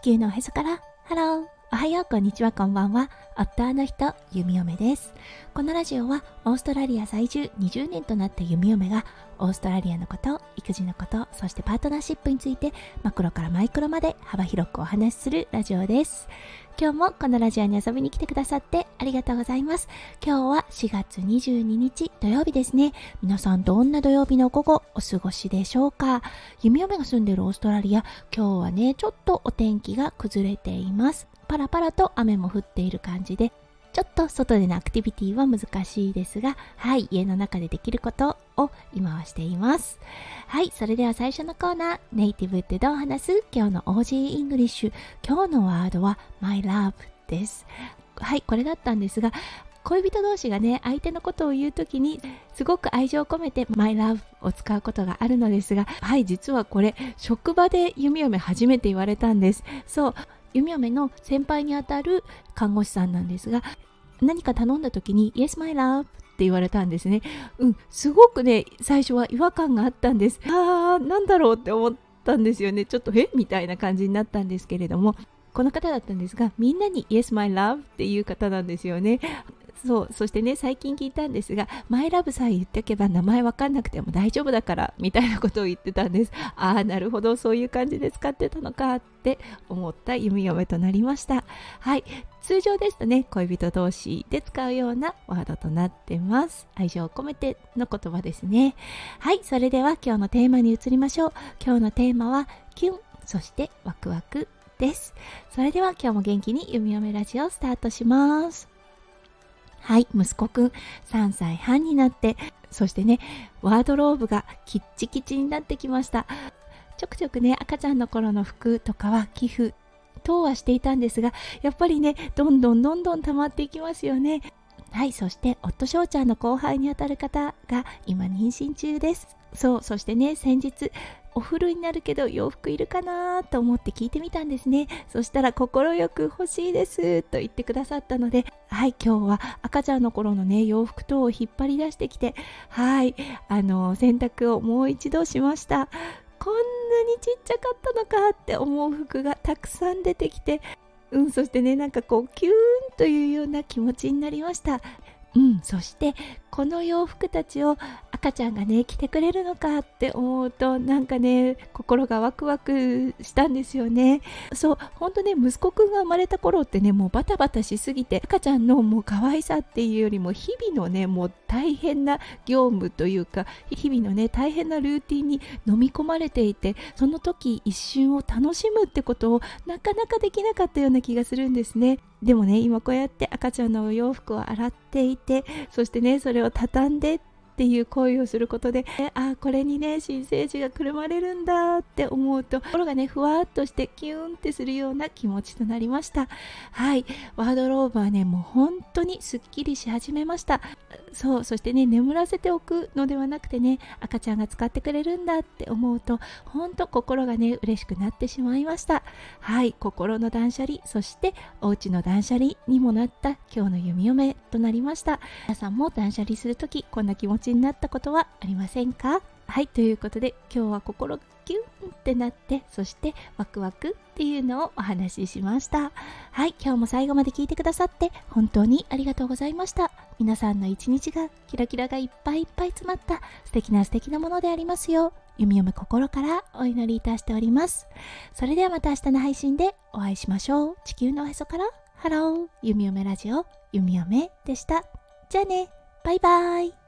地球のおへそから。ハロー。おはようこんにちはこんばんは。夫の人弓嫁です。このラジオはオーストラリア在住20年となった弓嫁がオーストラリアのこと育児のことそしてパートナーシップについてマクロからマイクロまで幅広くお話しするラジオです。今日もこのラジオに遊びに来てくださってありがとうございます。今日は4月22日土曜日ですね。皆さんどんな土曜日の午後お過ごしでしょうか？弓嫁が住んでいるオーストラリア今日はねちょっとお天気が崩れています。パラパラと雨も降っている感じでちょっと外でのアクティビティは難しいですが、はい、家の中でできることを今はしています。はい、それでは最初のコーナー、ネイティブってどう話す？今日の Aussie English。今日のワードは My Love です。はい、これだったんですが、恋人同士がね、相手のことを言うときに、すごく愛情を込めて My Love を使うことがあるのですが、はい、実はこれ、職場で弓嫁初めて言われたんです。そう、弓嫁の先輩にあたる看護師さんなんですが何か頼んだ時に Yes my love って言われたんですね。うんすごくね最初は違和感があったんです。ああなんだろうって思ったんですよね。ちょっとえ？みたいな感じになったんですけれどもこの方だったんですがみんなに Yes my love っていう方なんですよね。そうそしてね最近聞いたんですがマイラブさえ言っておけば名前わかんなくても大丈夫だからみたいなことを言ってたんです。ああなるほどそういう感じで使ってたのかって思った弓嫁となりました。はい。通常ですとね恋人同士で使うようなワードとなってます。愛情を込めての言葉ですね。はい。それでは今日のテーマに移りましょう。今日のテーマはキュンそしてワクワクです。それでは今日も元気に弓嫁ラジオスタートします。はい、息子くん3歳半になって、そしてね、ワードローブがキッチキチになってきました。ちょくちょくね、赤ちゃんの頃の服とかは寄付等はしていたんですが、やっぱりね、どんどんどんどん溜まっていきますよね。はい、そして夫翔ちゃんの後輩にあたる方が今妊娠中です。そう、そしてね、先日、お風呂になるけど洋服いるかなと思って聞いてみたんですね。そしたら快く欲しいですと言ってくださったので、はい、今日は赤ちゃんの頃のね、洋服等を引っ張り出してきて、はい、あの、洗濯をもう一度しました。こんなにちっちゃかったのかって思う服がたくさん出てきて、うん、そしてね、なんかこう、キューンというような気持ちになりました。うん、そしてこの洋服たちを赤ちゃんがね着てくれるのかって思うとなんかね心がワクワクしたんですよねそう本当ね息子くんが生まれた頃ってねもうバタバタしすぎて赤ちゃんのもう可愛さっていうよりも日々のねもう大変な業務というか日々のね大変なルーティンに飲み込まれていてその時一瞬を楽しむってことをなかなかできなかったような気がするんですねでもね今こうやって赤ちゃんのお洋服を洗っていてそしてねそれを畳んでっていう行為をすることで、あこれにね新生児がくるまれるんだって思うと心がねふわっとしてキュンってするような気持ちとなりました。はい。ワードローブはねもう本当にすっきりし始めました。そうそしてね眠らせておくのではなくてね赤ちゃんが使ってくれるんだって思うと本当心がね嬉しくなってしまいました。はい。心の断捨離そしてお家の断捨離にもなった今日の弓嫁となりました。皆さんも断捨離するときこんな気持ちになったことはありませんか？はいということで今日は心キュンってなってそしてワクワクっていうのをお話ししました。はい今日も最後まで聞いてくださって本当にありがとうございました。皆さんの一日がキラキラがいっぱいいっぱい詰まった素敵な素敵なものでありますよう弓嫁心からお祈りいたしております。それではまた明日の配信でお会いしましょう。地球のおへそから。ハロー。弓嫁ラジオ。弓嫁でした。じゃあね。バイバイ。